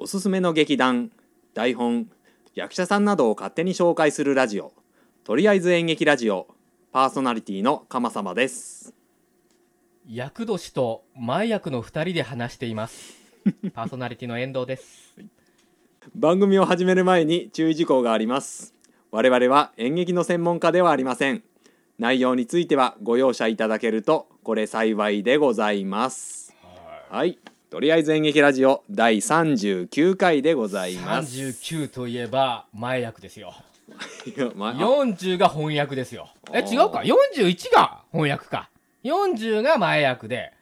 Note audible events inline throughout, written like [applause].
おすすめの劇団台本役者さんなどを勝手に紹介するラジオとりあえず演劇ラジオパーソナリティの鎌様です。役年と前役の2人で話しています。[laughs] パーソナリティの遠藤です。番組を始める前に注意事項があります。我々は演劇の専門家ではありません。内容についてはご容赦いただけるとこれ幸いでございます。はいとりあえず演劇ラジオ第39回でございます。39といえば前役ですよ。[laughs] いやまあ40が翻訳ですよ。え違うか？41が翻訳か。40が前役で。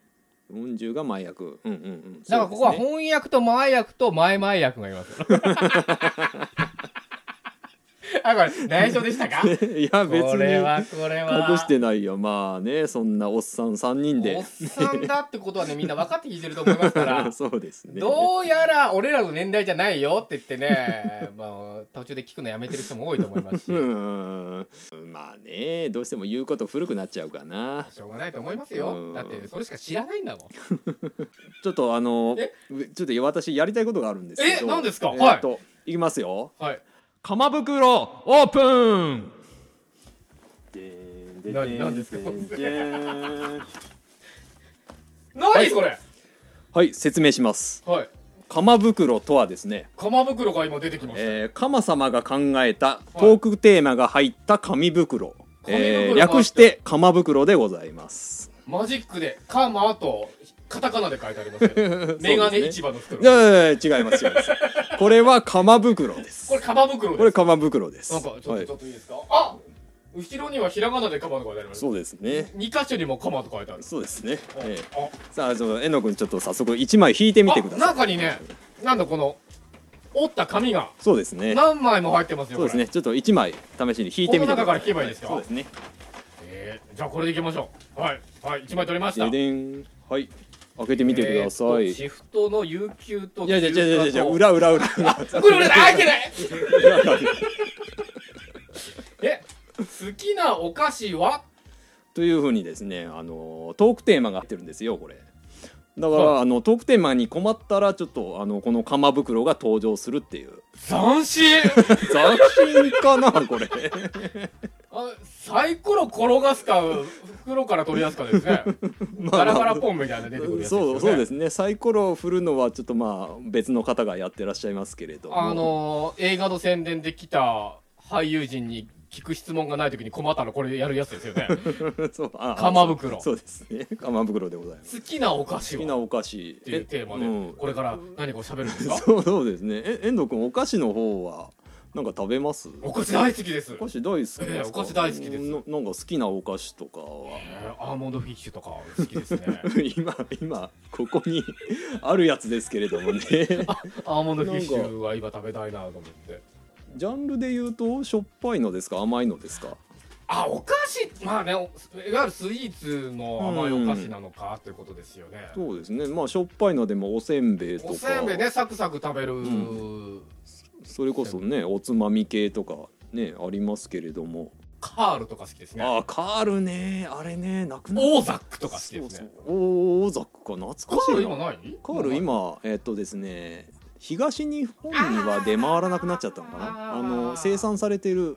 40が前役うんうんうん。だからここは翻訳と前役と前々役がいます。よ [laughs] あこれ内緒でしたか？[laughs] いや別これはにこれは。隠してないよ。まあねそんなおっさん3人おで。っさんだってことはねみんな分かって聞いてると思いますから。[laughs] そうですね。どうやら俺らの年代じゃないよって言ってね、[laughs] まあ、途中で聞くのやめてる人も多いと思いますし。う、ん。まあねどうしても言うこと古くなっちゃうかな。しょうがないと思いますうよ。ん。だってそれしか知らないんだもん。ちょっとあのえ？ちょっと私やりたいことがあるんですけど。え？何ですか？えーっといきますよ。はい。鎌袋オープン。何何ですか？は何それ？い。説明します。はい。鎌袋とはですね鎌袋が今出てきました。えー、鎌様が考えたトークテーマが入った紙袋、紙えー袋があって。略して鎌袋でございます。マジックで、カマと、カタカナで書いてありますけど、[laughs] メガネ市場の袋。いやいや違います違います。[laughs] これは鎌袋です。これ鎌袋です。これ鎌袋です。なんか、ちょっと、はいちょっといいですか？あ後ろにはひらがなでカマと書いてあります。そうですね。2箇所にもカマと書いてある。そうですね。えーあさあ、その、えのくんちょっと早速一枚引いてみてくだあさい。中にね、なんだこの、折った紙がそうですね。何枚も入ってますよ。そうですね。ちょっと一枚試しに引いてみてください。中から引けばいいですか？そうですね。えー、じゃあこれでいきましょうはいはい1枚取りました。はい。開けてみてください。シフトの有給といやいやいやいや裏裏裏裏。これ裏だ開いてないえ好きなお菓子はというふうにですねあのトークテーマが入ってるんですよこれだから、はあのトークテーマに困ったらちょっとあのこの鎌袋が登場するっていう斬新斬新かなこれあサイコロ転がすか袋から取り出すかですね。[laughs] ガラガラポンみたいなの出てくるね。そうそうですね。サイコロを振るのはちょっとまあ別の方がやってらっしゃいますけれども。あのー、映画の宣伝で来た俳優陣に聞く質問がない時に困ったらこれやるやつですよね。[laughs] そうあ鎌袋そうですね。鎌袋でございます。好きなお菓子は好きなお菓子。っていうテーマで、うん。これから何かを喋るんですか？そうそうですね。え遠藤君お菓子の方はなんか食べます？お菓子大好きです。お菓子大好きですか、ええお菓子大好きです。ななんか好きなお菓子とか。はえーアーモンドフィッシュとか好きですね。[laughs] 今今ここに [laughs] あるやつですけれどもね。[laughs] アーモンドフィッシュは今食べたいなと思って。ジャンルで言うとしょっぱいのですか？甘いのですか？あお菓子まあねおいわゆるスイーツの甘いお菓子なのかということですよね、そうですね。まあしょっぱいのでもおせんべいとか。おせんべいねサクサク食べる、んそれこそねおつまみ系とかねありますけれども。カールとか好きですね。ああカールね。あれねなくなっオーザックとか好きですね。そうそう。オーザックか。懐かしいな。カール今ない？カール今えっとですね東日本には出回らなくなっちゃったのかな。あの生産されてる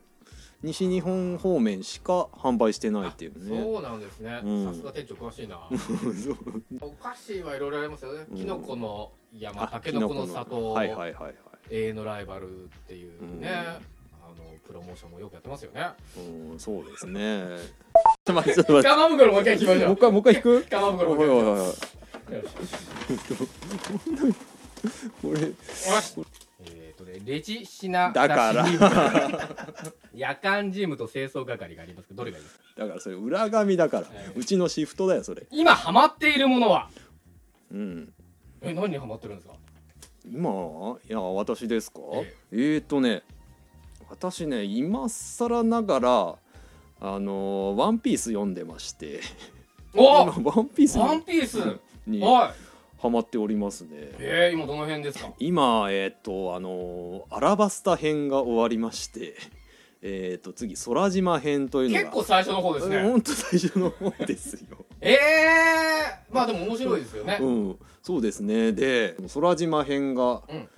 西日本方面しか販売してないっていうね。そうなんですね。うん。さすが店長詳しいな。[laughs] お菓子はいろいろありますよね、うん。きのこの山あたけのこの。里、はいはいはいはい永遠のライバルっていうね、うん。あのプロモーションもよくやってますよね。うんそうですね。ちょっと待って。ちょっと待袋もう一回聞きましょう。もう一回もう一回引く？鎌袋もう一回おいおいおい。聞きまし。ょうよしこれえっ、とねレジ品だから。[laughs] 夜間事務と清掃係がありますけどどれがいいですか？だからそれ裏紙だから、はい。うちのシフトだよそれ。今ハマっているものは？うん。え何にハマってるんですか？今？いや私ですか？ええ。ー、とね私ね今更ながらあのーワンピース読んでまして。[laughs] ワンピースワンにピース？にはい。ハマっておりますね。えー、今どの辺ですか？今えっ、とあのーアラバスタ編が終わりまして。えっ、と次空島編というのが。結構最初の方ですね。ほんと最初の方ですよええー、まあでも面白いですよね、うん。そうですね。で空島編が、うん。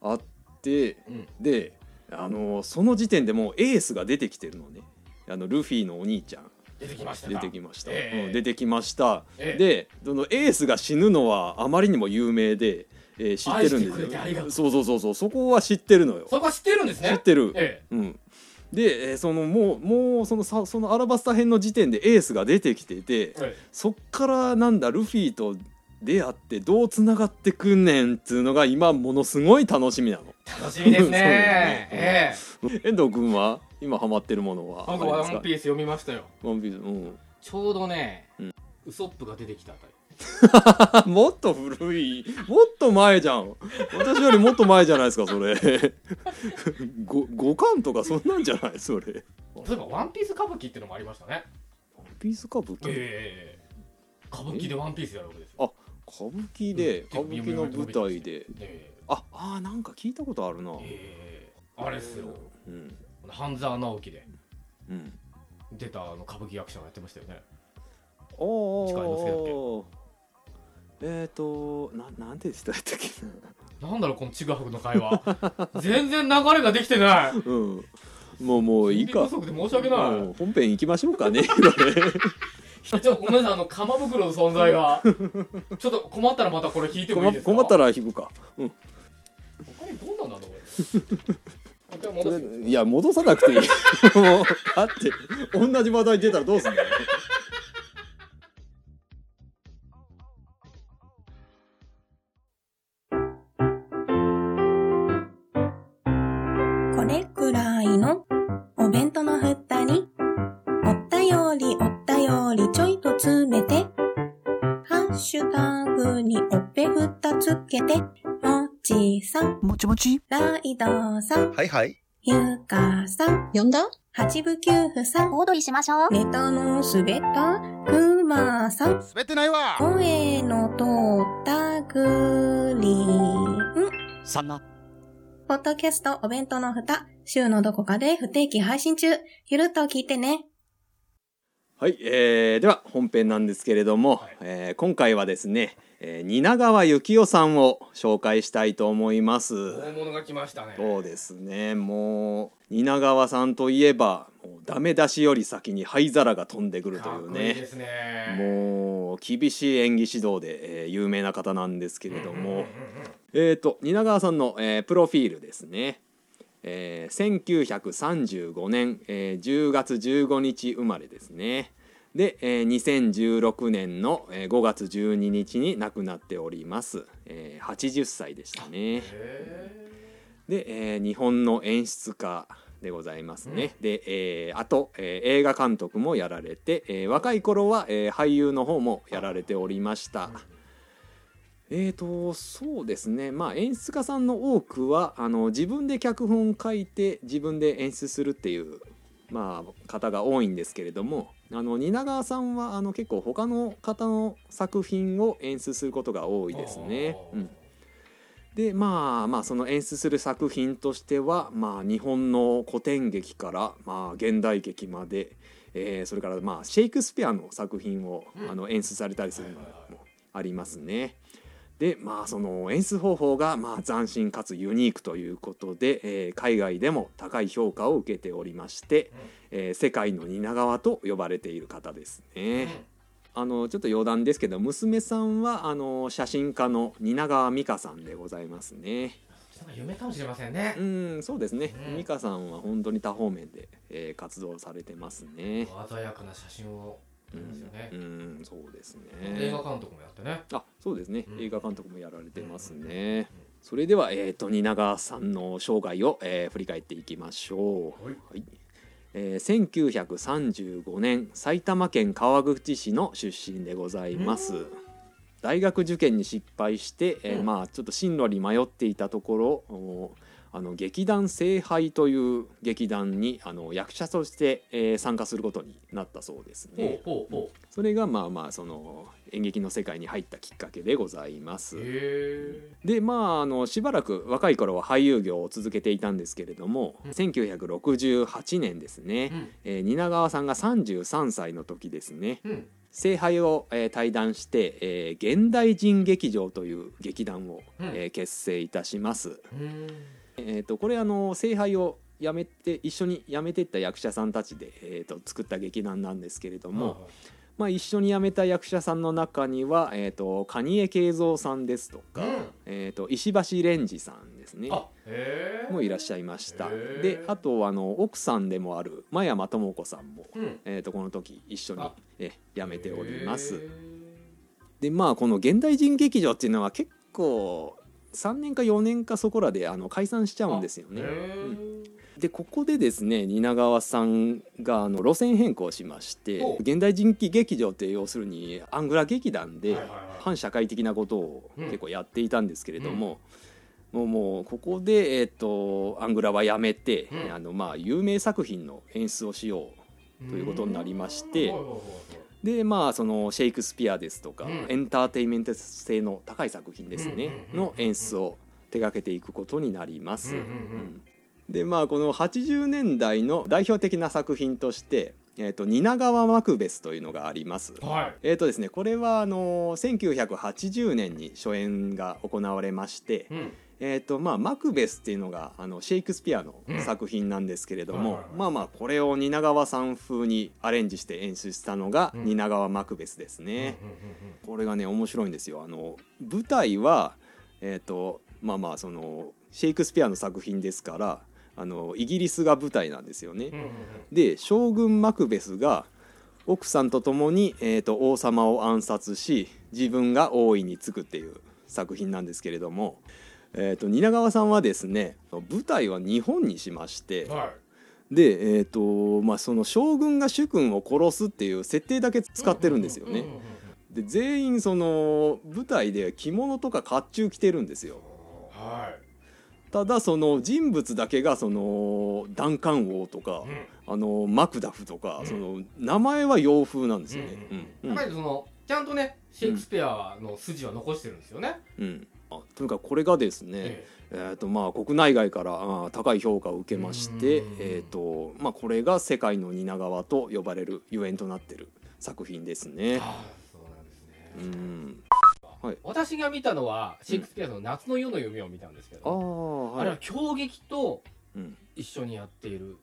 あってうん。であのその時点でもうエースが出てきてるのね。あのルフィのお兄ちゃん。出てきました出かてきました、ええ。うん出てきました、ええ。でそのエースが死ぬのはあまりにも有名で、えー知ってるんですよ。そうそうそうそう。そこは知ってるのよ。そこは知ってるんですね。知ってる、え。うんで、えーそのもうもうそのさそのアラバスタ編の時点でエースが出てきててええそっからなんだルフィと出会ってどうつながってくんねんっつうのが今ものすごい楽しみなの。え楽しみですね。[laughs] ええ。遠藤君は今ハマってるものは？あ僕りますか？ワンピース読みましたよ。ワンピースうん。ちょうどね、うん。ウソップが出てきたあたり [laughs] もっと古いもっと前じゃん。私よりもっと前じゃないですかそれ。[laughs] ご五巻とかそんなんじゃないそれ。例えばワンピース歌舞伎っていうのもありましたね。ワンピース歌舞伎、ええ歌舞伎でワンピースやるわけですよ。歌舞伎でうん。歌舞伎の舞台で。えああーなんか聞いたことあるな。えええあれっすよ。うん。半沢直樹で。うん。出たあの歌舞伎役者がやってましたよね。お近いの好えっ、ー、とななんて言ってたっけ？なんだろうこのちぐはぐの会話。全然流れができてない。なうん。もうもういいか。不足で申し訳ない。本編行きましょうかねこれ。[laughs] ちょっとごめんなさいあの鎌袋の存在がちょっと困ったらまたこれ引いてもいいですか？困ったら引くか。うん。他にどんなんだろういや戻さなくていい。[laughs] もうだって。同じ話題出たらどうすんだよて、もちさん、もちもち。ライドさん、はいはい。ゆかさん、呼んだ？八部九夫さん、小躍りしましょう。ネタの滑ったくまさん、滑ってないわ。声の通ったグリーン。そんな。ポッドキャストお弁当の蓋、週のどこかで不定期配信中。ゆるっと聞いてね。はい、えー、では本編なんですけれども、はい。えー今回はですね、えー、蜷川幸雄さんを紹介したいと思います。大物が来ましたね。そうですね。もう蜷川さんといえばもうダメ出しより先に灰皿が飛んでくるというね。すね。もう厳しい演技指導で、えー有名な方なんですけれども、えー、と蜷川さんの、えープロフィールですね、えー1935年、えー10月15日生まれですねで、えー2016年の、えー5月12日に亡くなっております、えー80歳でしたね。へで、えー日本の演出家でございますね、で、えーあと、えー映画監督もやられて、えー若い頃は、えー俳優の方もやられておりました、えーとそうですね。まあ演出家さんの多くはあの自分で脚本書いて自分で演出するっていう、まあ、方が多いんですけれどもあの蜷川さんはあの結構他の方の作品を演出することが多いですね。うんでまあまあその演出する作品としては、まあ、日本の古典劇から、まあ、現代劇まで、えーそれから、まあ、シェイクスピアの作品を、うんあの演出されたりするのもありますね。でまあその演出方法が、まあ、斬新かつユニークということで、えー海外でも高い評価を受けておりまして、えー世界の蜷川と呼ばれている方ですね。あのちょっと余談ですけど娘さんはあの写真家の蜷川美香さんでございますね。夢かもしれませんねうんそうですね、うん美香さんは本当に多方面で、えー活動されてますね。鮮やかな写真を撮りますよね。うんそうです映画ね。監督もやってね。あそうですね、うん。映画監督もやられてますね。それでは、えー、と蜷川さんの生涯を、えー振り返っていきましょう。はい。はい。えー1935年埼玉県川口市の出身でございます。大学受験に失敗して、えーうん。まあちょっと進路に迷っていたところおあの劇団聖杯という劇団にあの役者として、えー参加することになったそうですね。それがまあまあその演劇の世界に入ったきっかけでございます。でまああのしばらく若い頃は俳優業を続けていたんですけれども、うん。1968年ですね、うん。えー蜷川さんが33歳の時ですね、うん。聖杯を、えー退団して、えー現代人劇場という劇団を、うん。えー結成いたします。うんえー、とこれあの聖杯を辞めて一緒に辞めていった役者さんたちで、えー、と作った劇団なんですけれども、まあ、一緒に辞めた役者さんの中には、えー、と蟹江慶三さんですとか、うん。えー、と石橋蓮司さんですねもいらっしゃいました。であとあの奥さんでもある真山智子さんも、うん。えー、とこの時一緒にあ。え辞めております。へでまあこの現代人劇場っていうのは結構3年か4年かそこらであの解散しちゃーうんですよね。でここでですね蜷川さんがあの路線変更しましてお現代人気劇場って要するにアングラ劇団で反社会的なことをうん。結構やっていたんですけれども、もうもうここで、えー、とアングラはやめて、うん。あのまあ有名作品の演出をしようということになりましてでまあそのシェイクスピアですとか、うん。エンターテインメント性の高い作品ですね、の演出を手掛けていくことになります。うんでまあこの80年代の代表的な作品として「えー、と蜷川マクベス」というのがあります。はい。えーとですね、これはあの1980年に初演が行われまして、うんえーとまあ、マクベスっていうのがあのシェイクスピアの作品なんですけれども、まあまあこれを蜷川さん風にアレンジして演出したのがうん蜷川マクベスですね。これがね面白いんですよ。あの舞台はえっ、とまあまあそのシェイクスピアの作品ですからあのイギリスが舞台なんですよね。で将軍マクベスが奥さんと共に、えー、と王様を暗殺し自分が王位につくっていう作品なんですけれども、えー、と蜷川さんはですね舞台は日本にしましてはい。で、えーとまあ、その将軍が主君を殺すっていう設定だけ使ってるんですよね。うんうん。うんうんで全員その舞台で着物とか甲冑着てるんですよ。はい。ただその人物だけがそのダンカン王とか、あのマクダフとか、うん。その名前は洋風なんですよね。うん。やっぱりそのちゃんとねシェイクスピアの筋は残してるんですよね。うんあとにかくこれがですね、ええ。ーとまあ、国内外からあー高い評価を受けまして、うん。えーとまあ、これが世界の蜷川と呼ばれるゆえんとなってる作品ですえね。ああそうなんですうね。ん、私が見たのはシェイクスピアの夏の夜の夢を見たんですけあど、あはあれはい狂劇とうん。一緒にやっている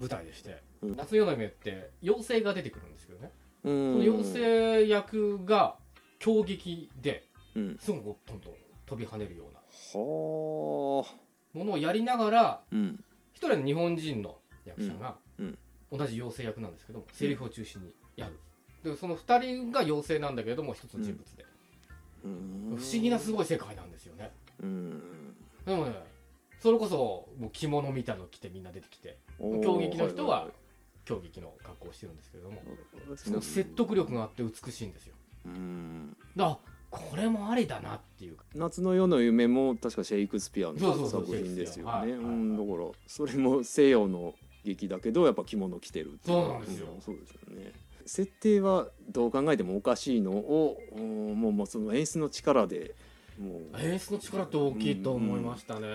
舞台でして、うん。夏の夜の夢って妖精が出てくるんですけどね、うん。その妖精役が狂劇でうんすぐこうトントン飛び跳ねるような。はあものをやりながらうん。一人の日本人の役者がうん。同じ妖精役なんですけどもセリフを中心にやる。でその二人が妖精なんだけれども一つの人物で、うん。不思議なすごい世界なんですよね。うん。でもねそれこそもう着物みたいの着てみんな出てきて競技の人は競技の格好をしてるんですけれどもその説得力があって美しいんですよ。うん。だこれもありだなっていう。か夏の夜の夢も確かシェイクスピアの作品ですよね。うんはいだからそれも西洋の劇だけどやっぱ着物着てるそうなんですよ。うんそうですよね。設定はどう考えてもおかしいのをうんもうもうその演出の力でもう。演出の力って大きいと思いましたね、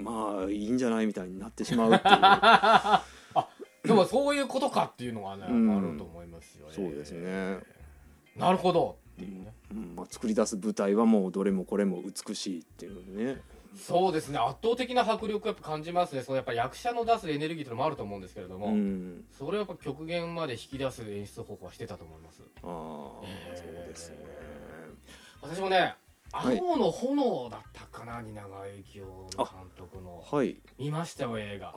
まあいいんじゃないみたいになってしまうっていう。[laughs] でもそういうことかっていうのがね、うん。あると思いますよね。そうですね。なるほどっていうね。うん。まあ、作り出す舞台はもうどれもこれも美しいっていうね。そうですね。圧倒的な迫力やっぱ感じますね。そのやっぱ役者の出すエネルギーというのもあると思うんですけれども、うん。それをやっぱ極限まで引き出す演出方法はしてたと思います。ああ、えー。そうですね。私もねはい。青の炎だったかな蜷川幸雄監督の。はい。見ましたよ映画。ああ、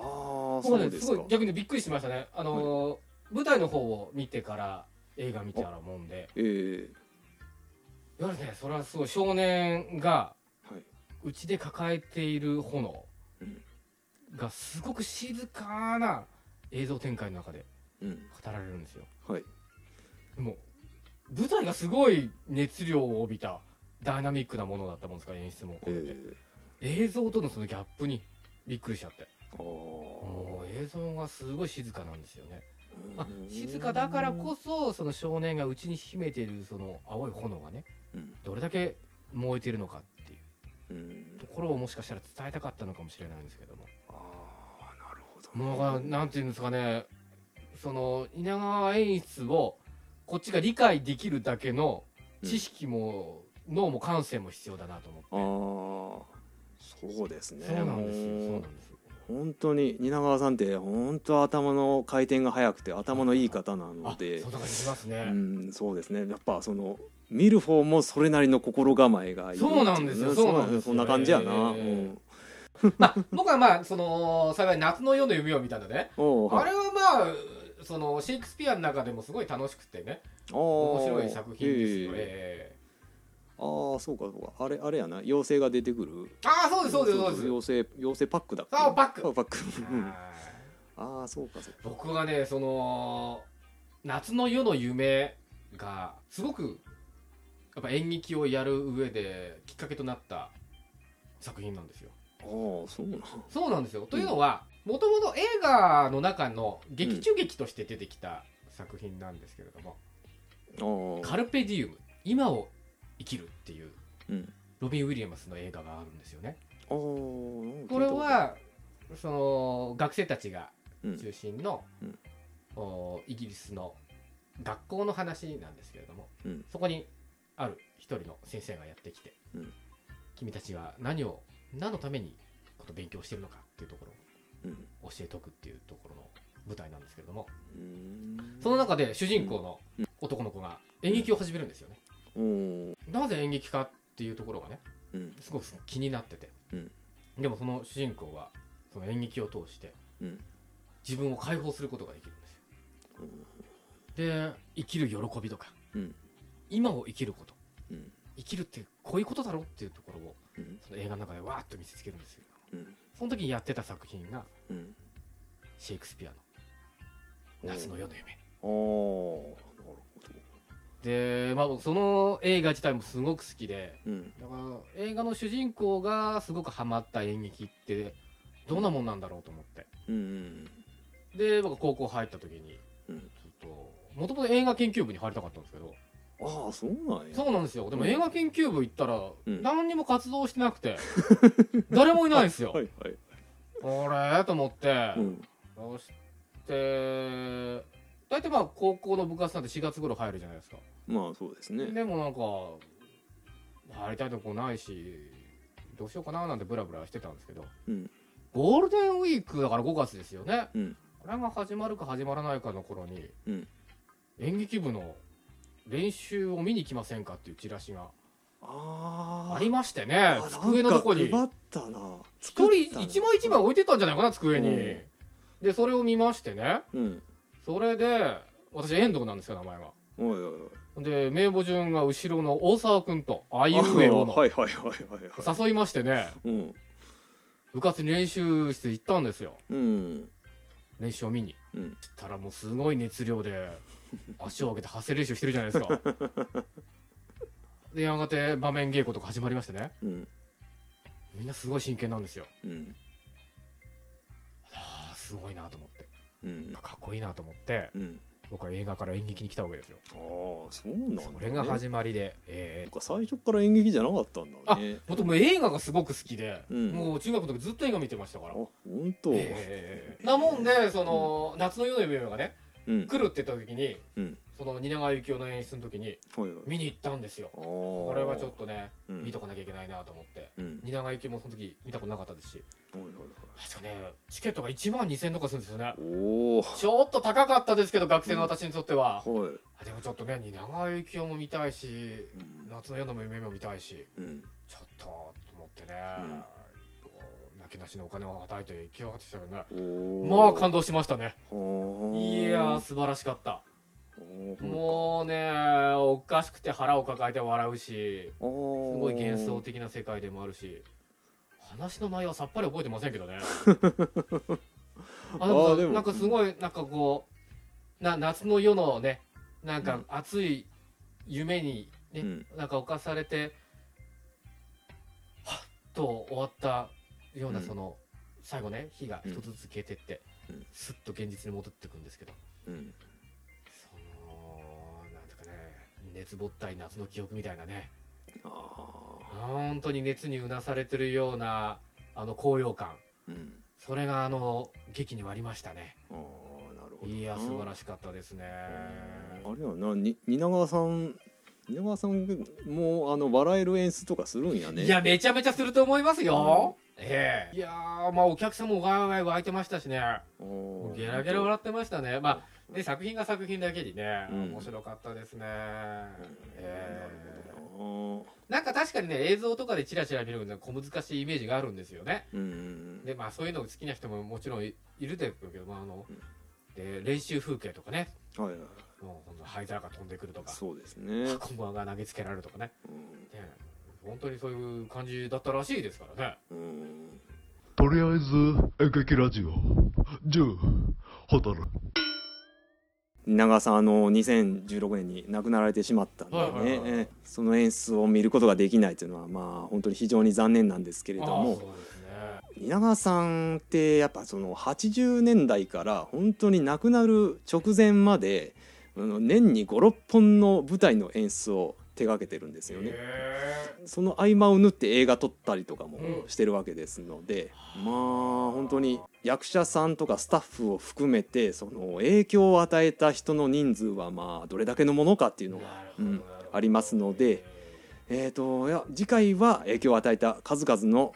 そうですか。すごい。逆にびっくりしましたね。あのー舞台の方を見てから映画見たらもんで。えやはりねそれはすごい少年がうちで抱えている炎うん。がすごく静かな映像展開の中でうん。語られるんですよ。はい。でも舞台がすごい熱量を帯びたダイナミックなものだったもんですから演出もえ映像とのそのギャップにびっくりしちゃって。もう映像がすごい静かなんですよね。ああ静かだからこそその少年が内に秘めているその青い炎がねうんどれだけ燃えているのかっていう。うん。ところをもしかしたら伝えたかったのかもしれないんですけども。ああなるほど。もうなんていうんですかね。その稲川演出をこっちが理解できるだけの知識も、脳も感性も必要だなと思って、ああそうですね。そうなんですよそうなんですよ。本当に蜷川さんって本当頭の回転が速くて頭のいい方なあのでそうですね。やっぱその見る方もそれなりの心構えがいいそうなんですよ。そうなんですよ。そんな感じやな、ええまあ [laughs] 僕はまあその幸い夏の夜の夢を見たんでねうん、おうあれはまあそのシェイクスピアの中でもすごい楽しくてね。面面白い作品ですよ、ええええああそうかそうか。あれあれやな。妖精が出てくる。ああそうですそうですそうです。妖精妖精パックだあパック。あパック。ああそうかそうか。僕はねその夏の夜の夢がすごくやっぱ演劇をやる上できっかけとなった作品なんですよ。ああそうなん。そうなんですよ、というのはもともと映画の中の劇中劇として出てきた作品なんですけれども「ああ。カルペディウム今を生きる」っていううん。ロビン・ウィリアムスの映画があるんですよね。ああここれはその学生たちがうん。中心の、イギリスの学校の話なんですけれども、うん。そこにある一人の先生がやってきて、うん。君たちは何を何のためにこの勉強してるのかっていうところうん。を教えとくっていうところの舞台なんですけれども。うん。その中で主人公の男の子が演劇を始めるんですよね、なぜ演劇かっていうところがねうん。すごく気になってて、うん。でもその主人公はその演劇を通してうん。自分を解放することができるんですよ。で生きる喜びとか、うん今を生きること。うん。生きるってこういうことだろっていうところをうん。その映画の中でわーっと見せつけるんですよ。うん。その時にやってた作品がうん。シェイクスピアの「夏の夜の夢。ああなるほど」で、まあ、その映画自体もすごく好きでうん。だから映画の主人公がすごくハマった演劇ってどんなもんなんだろうと思って。うんで僕高校入った時にうん。ちょっともともと映画研究部に入りたかったんですけどああそうなんや。そうなんですよ。でもうん。映画研究部行ったらうん。何にも活動してなくて。[laughs] 誰もいないんですよ。はいはい。あれ？と思って。うん。そして大体まあ高校の部活なんて4月頃入るじゃないですか。まあそうですね。でもなんか入りたいとこないしどうしようかななんてブラブラしてたんですけど。うん。ゴールデンウィークだから5月ですよね、うん。これが始まるか始まらないかの頃に、うん。演劇部の練習を見に来ませんかっていうチラシがあありましてねあ机のとこに。一人一枚一枚置いてたんじゃないかな机に、うん。でそれを見ましてね。うん。それで私遠藤なんですよ名前がおいおいおい。で名簿順が後ろの大沢君とあいうえおの。誘いましてね。うん。部活に練習室行ったんですよ。うん。練習を見に。うん。そしたらもうすごい熱量で [laughs] 足を上げて発声練習してるじゃないですか。でやがて場面稽古とか始まりましてね。うん。みんなすごい真剣なんですよ。うん。ああすごいなと思って。うん。かっこいいなと思ってうん。僕は映画から演劇に来たわけですよ。ああそうなんだね。それが始まりでええなんか最初から演劇じゃなかったんだね。もともと映画がすごく好きで、うん。もう中学の時ずっと映画見てましたから。あ本当ええなもんでその、夏の夜の夢がねうん来るって言った時にうん。その蜷川幸雄の演出の時に見に行ったんですよ。あここれはちょっとねうん。見とかなきゃいけないなと思って。うん。蜷川幸雄もその時見たことなかったですし。確かねチケットが1万2000円とかするんですよね。ちょっと高かったですけど学生の私にとっては、はい。あでもちょっとね蜷川幸雄も見たいしうん。夏の夜の夢も見たいし。うん。ちょっとと思ってね、う泣きなしのお金を与えて行き上がってきたよね。おまあ感動しましたね。動いやー素晴らしかった。うもうねおかしくて腹を抱えて笑うしすすごい幻想的な世界でもあるし話の内容はさっぱり覚えてませんけどね。[laughs] あでもあーでも。なんかすごいなんかこうな夏の夜のねなんかうん熱い夢にね、うん。なんか侵されてはっと終わったようなうん。その、最後ね火が一つずつ消えてって、うん。スッと現実に戻ってくんですけど。うん。そのなんていうかね熱ぼったい夏の記憶みたいなね。あ本当に熱にうなされてるようなあの高揚感。ーうん。それがあの劇にはありましたね。あーなるほどいや素晴らしかったですね。あれやなに蜷川さん蜷川さんもあの笑える演出とかするんやね。いやめちゃめちゃすると思いますよ、ええ。いやーまあお客さんもわいわい湧いてましたしね。ゲラゲラ笑ってましたね。まあで作品が作品だけにね、うん。面白かったですね、ええ。なんか確かにね映像とかでチラチラ見るの小難しいイメージがあるんですよね。でまあそういうの好きな人ももちろんいいるでしょうけど、まああのうんで練習風景とかね。はいはい。もう灰皿が飛んでくるとか。そうですね、箱馬が投げつけられるとかね。うん。ね本当にそういう感じだったらしいですからね。うんとりあえず演劇ラジオ。10ホタル蜷川さんあの2016年に亡くなられてしまったんでね、はいはいはい。えーその演出を見ることができないというのはまあ本当に非常に残念なんですけれども。蜷川さんってやっぱその80年代から本当に亡くなる直前まであの年に56本の舞台の演出を手掛けてるんですよね。へその合間を縫って映画撮ったりとかもうん。してるわけですので、まあ本当に役者さんとかスタッフを含めてその影響を与えた人の人数はまあどれだけのものかっていうのが、うん、ありますので、えー、といや次回は影響を与えた数々の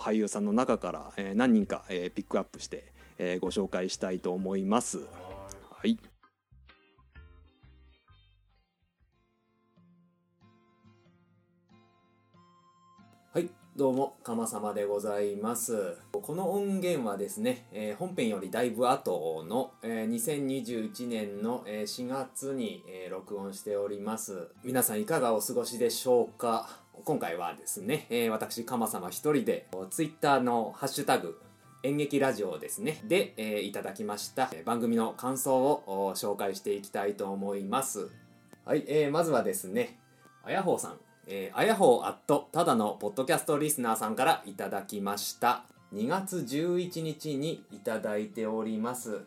俳優さんの中から、えー何人か、えーピックアップして、えーご紹介したいと思います。はいどうも、かまさまでございます。この音源はですね、えー本編よりだいぶ後の、えー2021年の、えー4月に、えー録音しております。皆さんいかがお過ごしでしょうか？今回はですね、えー私、かまさま一人で、ツイッターのハッシュタグ、演劇ラジオですね。で、えーいただきました、えー番組の感想をお紹介していきたいと思います。はい、えーまずはですね、あやほうさん、えー、あやほうアットただのポッドキャストリスナーさんからいただきました。2月11日にいただいております。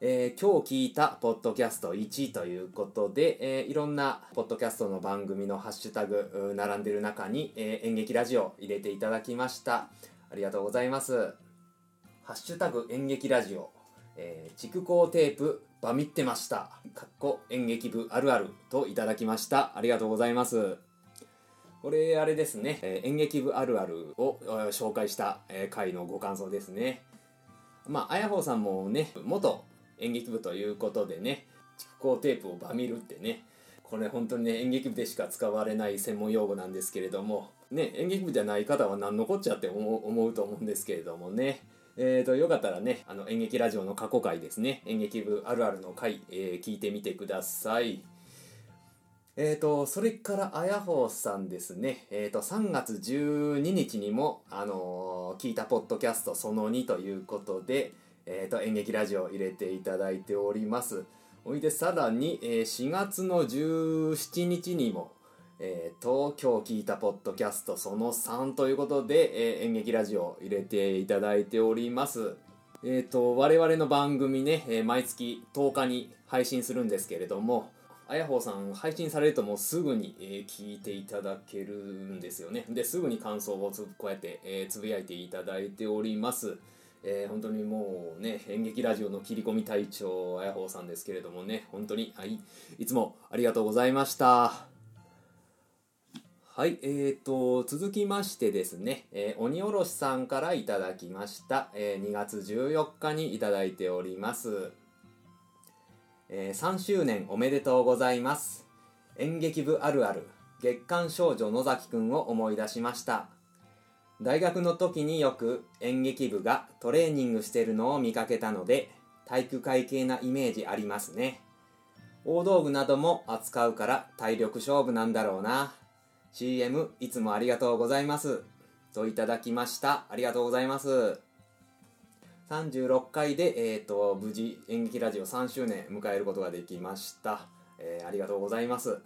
えー今日聞いたポッドキャスト1ということで、えーいろんなポッドキャストの番組のハッシュタグ並んでる中に、えー演劇ラジオ入れていただきました。ありがとうございます。ハッシュタグ演劇ラジオ、えー、蓄光テープバミってました。かっこ演劇部あるあるといただきました。ありがとうございます。これあれですね、えー演劇部あるあるを紹介した、えー回のご感想ですね。まあ、あやほうさんもね、元演劇部ということでね、蓄光テープをバミるってね、これ本当にね、演劇部でしか使われない専門用語なんですけれども、ね、演劇部じゃない方は何のこっちゃって思う思うと思うんですけれどもね、えーと、よかったらね、あの演劇ラジオの過去回ですね、演劇部あるあるの回、えー聞いてみてください。えーと、それからあやほさんですね、えーと、3月12日にも、あのー聞いたポッドキャストその2ということで、えーと、演劇ラジオを入れていただいております。おいでさらに、え4月の17日にも、えーと、今日聞いたポッドキャストその3ということで、え演劇ラジオを入れていただいております。えーと、我々の番組ね、え毎月10日に配信するんですけれども、あやほさん配信されるともうすぐに、えー聞いていただけるんですよね。で、すぐに感想をこうやって、えーつぶやいていただいております。えー本当にもうね、演劇ラジオの切り込み隊長、あやほうさんですけれどもね、本当に、はい、いつもありがとうございました。はい、えーと、続きましてですね、えー鬼おろしさんからいただきました。えー2月14日にいただいております。えー3周年おめでとうございます。演劇部あるある、月刊少女野崎くんを思い出しました。大学の時によく演劇部がトレーニングしてるのを見かけたので、体育会系なイメージありますね。大道具なども扱うから体力勝負なんだろうな。CM いつもありがとうございます。といただきました。ありがとうございます。36回で、えー、と無事演劇ラジオ3周年迎えることができました、えーありがとうございます。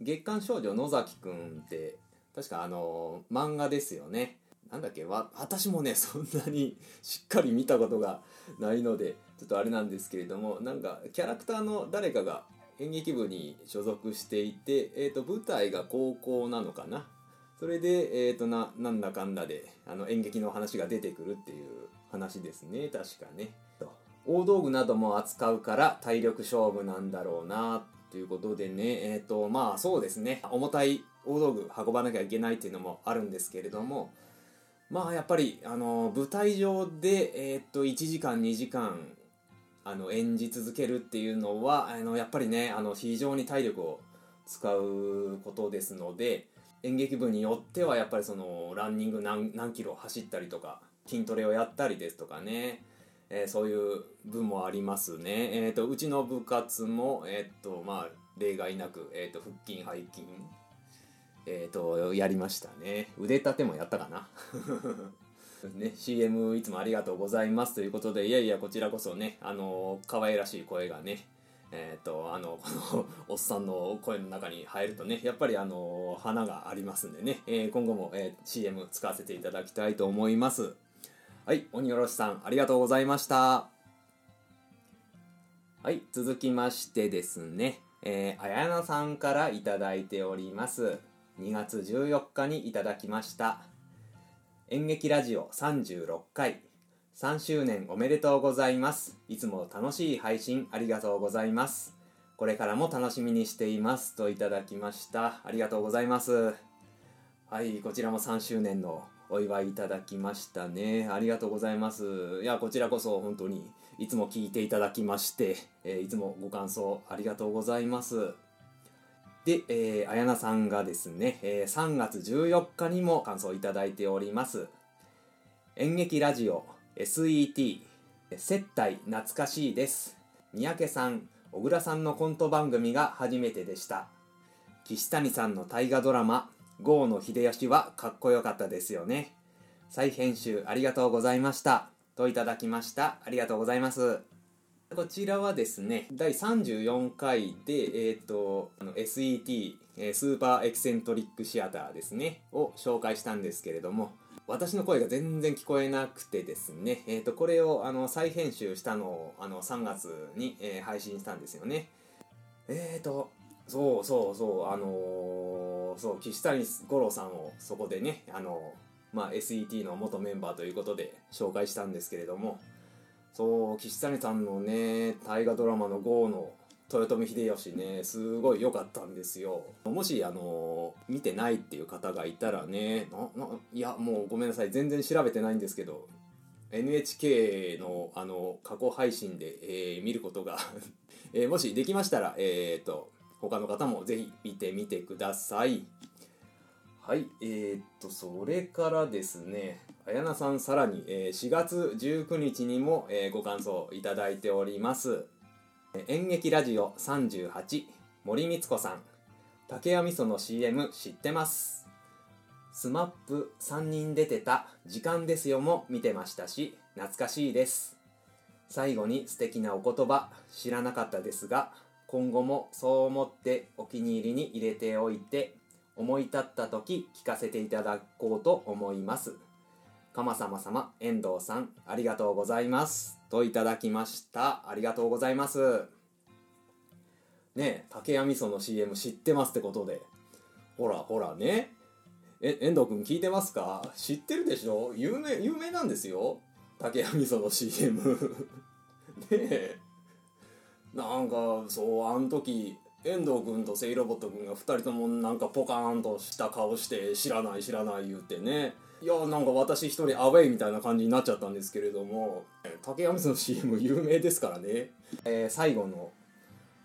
月刊少女野崎くんって確かあのー漫画ですよね。なんだっけわ私もねそんなに [laughs] しっかり見たことがないのでちょっとあれなんですけれどもなんかキャラクターの誰かが演劇部に所属していて、えー、と舞台が高校なのかな。それで、えー、とななんだかんだであの演劇の話が出てくるっていう話ですね。確かね。大道具なども扱うから体力勝負なんだろうなということでね。えっ、とまあそうですね。重たい大道具運ばなきゃいけないっていうのもあるんですけれども。まあやっぱりあの舞台上で、えー、と1時間2時間あの演じ続けるっていうのはあのやっぱりねあの非常に体力を使うことですので演劇部によってはやっぱりそのランニング何何キロ走ったりとか筋トレをやったりですとかね、えーそういう部もありますね。えー、とうちの部活も、えーとまあ、例外なく、えー、と腹筋背筋えっ、とやりましたね。腕立てもやったかな。[laughs] ね CM いつもありがとうございます。ということでいやいやこちらこそねあの可愛らしい声がねえっ、とあの [laughs] このおっさんの声の中に入るとねやっぱりあの花がありますんでね、えー今後も、えー CM 使わせていただきたいと思います。はい鬼おろしさんありがとうございました。はい続きましてですね。えー、あやなさんからいいております。2月14日にいただきました。演劇ラジオ36回。3周年おめでとうございます。いつも楽しい配信ありがとうございます。これからも楽しみにしていますといただきました。ありがとうございます。はいこちらも3周年のお祝いいただきましたね。ありがとうございます。いやこちらこそ本当にいつも聞いていただきまして、えーいつもご感想ありがとうございます。で、えー、あやなさんがですね、えー3月14日にも感想いただいております。演劇ラジオ SET 接待懐かしいです。三宅さん小倉さんのコント番組が初めてでした。岸谷さんの大河ドラマ「郷の秀吉」はかっこよかったですよね。再編集ありがとうございました。といただきました。ありがとうございます。こちらはですね第34回で、えー、とあの SET スーパーエキセントリックシアターですね。を紹介したんですけれども私の声が全然聞こえなくてですね、えー、とこれをあの再編集したのをあの3月に、えー配信したんですよね。えーとそうそうそうあのそう岸谷五郎さんをそこでねあのまあ SET の元メンバーということで紹介したんですけれどもそう岸谷さんのね大河ドラマの「GO」の豊臣秀吉ねすごい良かったんですよ。もしあの見てないっていう方がいたらねいやもうごめんなさい全然調べてないんですけど NHK のあの過去配信で、えー見ることが、[laughs] えーもしできましたらえっ、と他の方もぜひ見てみてください。はいえー、っとそれからですねあやなさんさらに、えー4月19日にも、えーご感想いただいております。え演劇ラジオ38森光子さん。竹谷味噌の CM 知ってます。スマップ3人出てた「時間ですよ」も見てましたし懐かしいです。最後に素敵なお言葉知らなかったですが今後もそう思ってお気に入りに入れておいて思い立った時聞かせていただこうと思います。鎌様様遠藤さんありがとうございます。といただきました。ありがとうございます。ねえ竹谷味噌の CM 知ってますってことで。ほらほらね。え遠藤君聞いてますか？知ってるでしょ？有名有名なんですよ。竹谷味噌の CM [laughs] ねえ。なんかそうあの時遠藤君とセイロボット君が2人ともなんかポカーンとした顔して知らない知らない言ってね。いやなんか私一人アウェイみたいな感じになっちゃったんですけれども竹谷味噌の CM 有名ですからね、えー最後の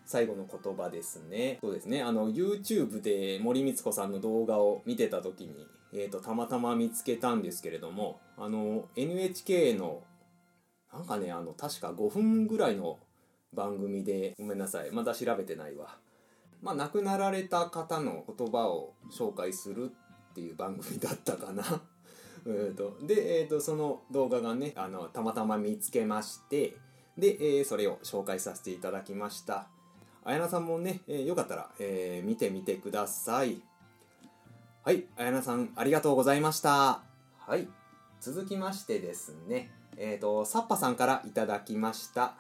最後の言葉ですね。そうですね。あの YouTube で森光子さんの動画を見てた時に、えー、とたまたま見つけたんですけれどもあの NHK のなんかねあの確か5分ぐらいの番組でごめんなさい。まだ調べてないわ。まあ亡くなられた方の言葉を紹介するっていう番組だったかな。[laughs] えーと。で、えー、とその動画がねあのたまたま見つけましてで、えーそれを紹介させていただきました。あやなさんもね、えーよかったら、えー見てみてください。はい。あやなさんありがとうございました。はい。続きましてですねえっ、とサッパさんからいただきました。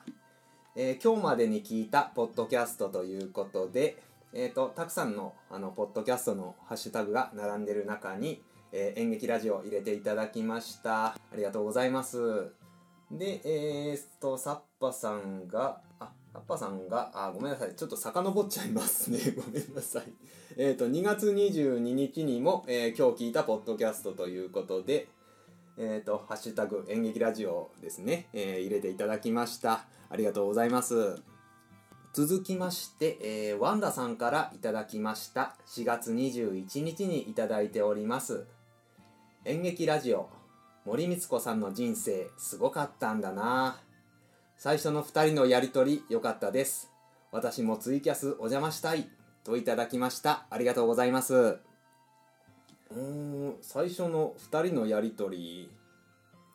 えー今日までに聞いたポッドキャストということで、えー、とたくさんのあのポッドキャストのハッシュタグが並んでる中に、えー演劇ラジオを入れていただきました。ありがとうございます。でえー、っとサッパさんがあサッパさんがあごめんなさい。ちょっと遡っちゃいますね。[laughs] ごめんなさい。えー、っと2月22日にも、えー今日聞いたポッドキャストということでえー、と、ハッシュタグ演劇ラジオですね、えー入れていただきました。ありがとうございます。続きまして、えーワンダさんからいただきました。4月21日にいただいております。演劇ラジオ、森光子さんの人生、すごかったんだな最初の2人のやりとり、良かったです。私もツイキャスお邪魔したい。といただきました。ありがとうございます。うん最初の2人のやり取り。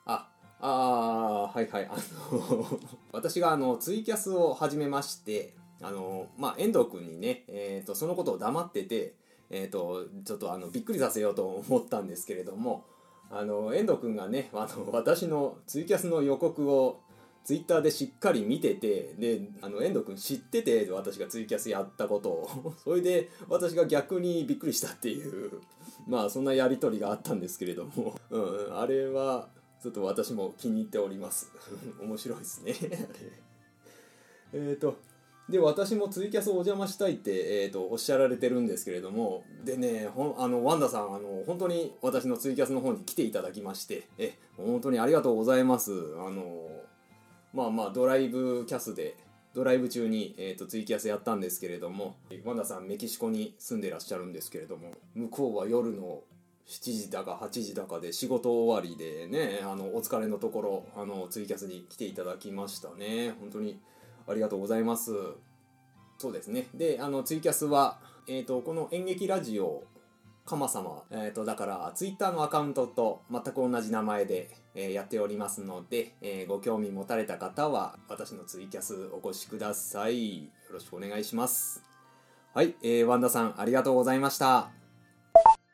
ああーはいはい。あの [laughs] 私があのツイキャスを始めましてあのまあ遠藤君にね、えー、とそのことを黙ってて、えー、とちょっとあのびっくりさせようと思ったんですけれどもあの遠藤君がねあの私のツイキャスの予告をツイッターでしっかり見ててであの遠藤君知ってて私がツイキャスやったことを。[laughs] それで私が逆にびっくりしたっていう。[laughs] まあそんなやり取りがあったんですけれども、[laughs] うん、あれはちょっと私も気に入っております。面白いですねあれ。えっ、とで私もツイキャスお邪魔したいって、えー、とおっしゃられてるんですけれども。でねほあのワンダさんあの本当に私のツイキャスの方に来ていただきまして。え本当にありがとうございます。あのまあまあドライブキャスでドライブ中に、えー、とツイキャスやったんですけれどもワンダさんメキシコに住んでらっしゃるんですけれども向こうは夜の7時だか8時だかで仕事終わりでねあのお疲れのところあのツイキャスに来ていただきましたね。本当にありがとうございます。そうですね。であのツイキャスは、えー、とこの演劇ラジオかま様、えー、とだからツイッターのアカウントと全く同じ名前で、えーやっておりますので、えーご興味持たれた方は私のツイキャスお越しください。よろしくお願いします。はい、えー、ワンダさんありがとうございました。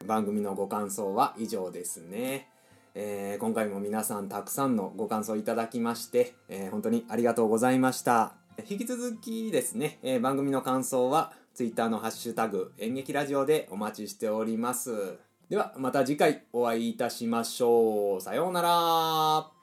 番組のご感想は以上ですね、えー今回も皆さんたくさんのご感想いただきまして、えー本当にありがとうございました。引き続きですね、えー番組の感想はツイッターのハッシュタグ演劇ラジオでお待ちしております。ではまた次回お会いいたしましょう。さようなら。